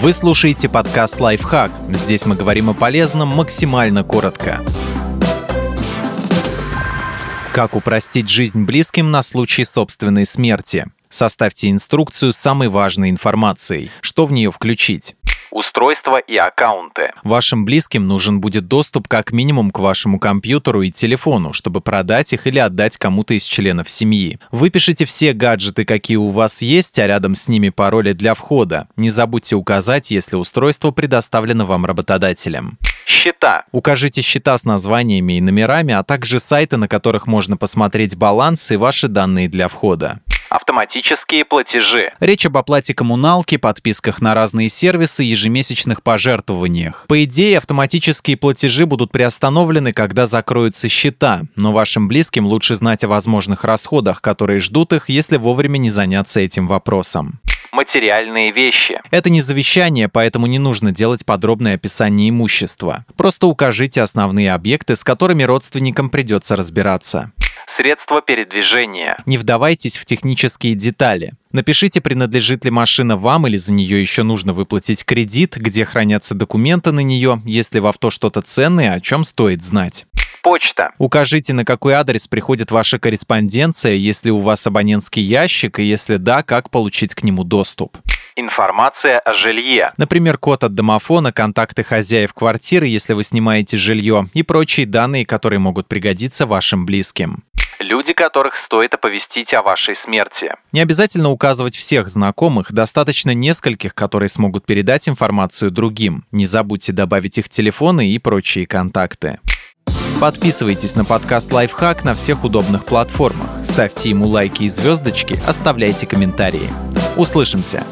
Вы слушаете подкаст «Лайфхак». Здесь мы говорим о полезном максимально коротко. Как упростить жизнь близким на случай собственной смерти? Составьте инструкцию с самой важной информацией. Что в нее включить? Устройства и аккаунты. Вашим близким нужен будет доступ как минимум к вашему компьютеру и телефону, чтобы продать их или отдать кому-то из членов семьи. Выпишите все гаджеты, какие у вас есть, а рядом с ними пароли для входа. Не забудьте указать, если устройство предоставлено вам работодателем счета. Укажите счета с названиями и номерами, а также сайты, на которых можно посмотреть баланс и ваши данные для входа автоматические платежи. Речь об оплате коммуналки, подписках на разные сервисы, ежемесячных пожертвованиях. По идее, автоматические платежи будут приостановлены, когда закроются счета, но вашим близким лучше знать о возможных расходах, которые ждут их, если вовремя не заняться этим вопросом материальные вещи. Это не завещание, поэтому не нужно делать подробное описание имущества. Просто укажите основные объекты, с которыми родственникам придется разбираться средства передвижения. Не вдавайтесь в технические детали. Напишите, принадлежит ли машина вам или за нее еще нужно выплатить кредит, где хранятся документы на нее, если в авто что-то ценное, о чем стоит знать. Почта. Укажите, на какой адрес приходит ваша корреспонденция, если у вас абонентский ящик, и если да, как получить к нему доступ. Информация о жилье. Например, код от домофона, контакты хозяев квартиры, если вы снимаете жилье, и прочие данные, которые могут пригодиться вашим близким люди которых стоит оповестить о вашей смерти. Не обязательно указывать всех знакомых, достаточно нескольких, которые смогут передать информацию другим. Не забудьте добавить их телефоны и прочие контакты. Подписывайтесь на подкаст «Лайфхак» на всех удобных платформах. Ставьте ему лайки и звездочки, оставляйте комментарии. Услышимся!